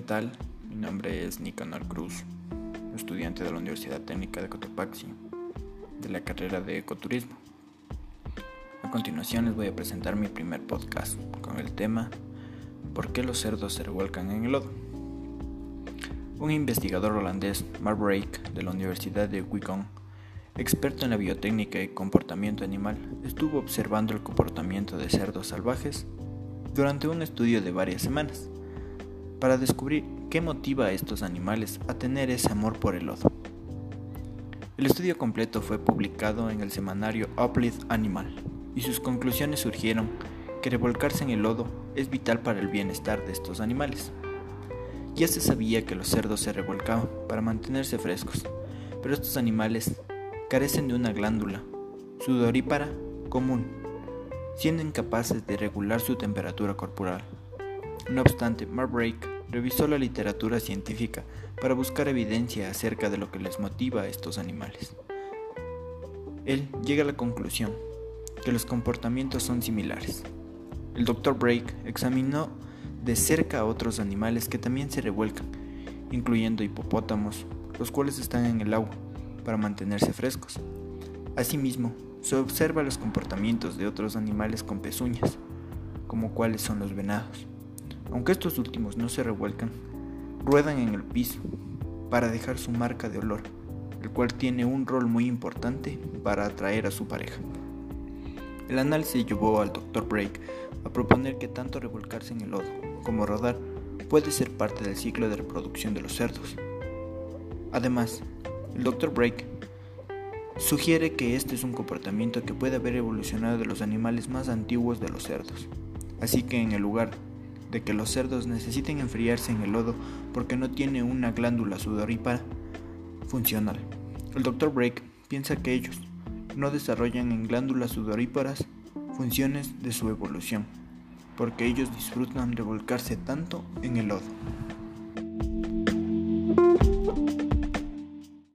tal? Mi nombre es Nicanor Cruz, estudiante de la Universidad Técnica de Cotopaxi, de la carrera de Ecoturismo. A continuación les voy a presentar mi primer podcast con el tema ¿Por qué los cerdos se revuelcan en el lodo? Un investigador holandés, Mark Brake, de la Universidad de Wicon, experto en la biotécnica y comportamiento animal, estuvo observando el comportamiento de cerdos salvajes durante un estudio de varias semanas para descubrir qué motiva a estos animales a tener ese amor por el lodo. El estudio completo fue publicado en el semanario Uplift Animal y sus conclusiones surgieron que revolcarse en el lodo es vital para el bienestar de estos animales. Ya se sabía que los cerdos se revolcaban para mantenerse frescos, pero estos animales carecen de una glándula sudorípara común, siendo incapaces de regular su temperatura corporal. No obstante, Mark Brake revisó la literatura científica para buscar evidencia acerca de lo que les motiva a estos animales. Él llega a la conclusión que los comportamientos son similares. El Dr. Brake examinó de cerca a otros animales que también se revuelcan, incluyendo hipopótamos, los cuales están en el agua para mantenerse frescos. Asimismo, se observa los comportamientos de otros animales con pezuñas, como cuáles son los venados. Aunque estos últimos no se revuelcan, ruedan en el piso para dejar su marca de olor, el cual tiene un rol muy importante para atraer a su pareja. El análisis llevó al Dr. Brake a proponer que tanto revolcarse en el lodo como rodar puede ser parte del ciclo de reproducción de los cerdos. Además, el Dr. Brake sugiere que este es un comportamiento que puede haber evolucionado de los animales más antiguos de los cerdos. Así que en el lugar de que los cerdos necesiten enfriarse en el lodo porque no tiene una glándula sudorípara funcional. El Dr. Brake piensa que ellos no desarrollan en glándulas sudoríparas funciones de su evolución, porque ellos disfrutan de volcarse tanto en el lodo.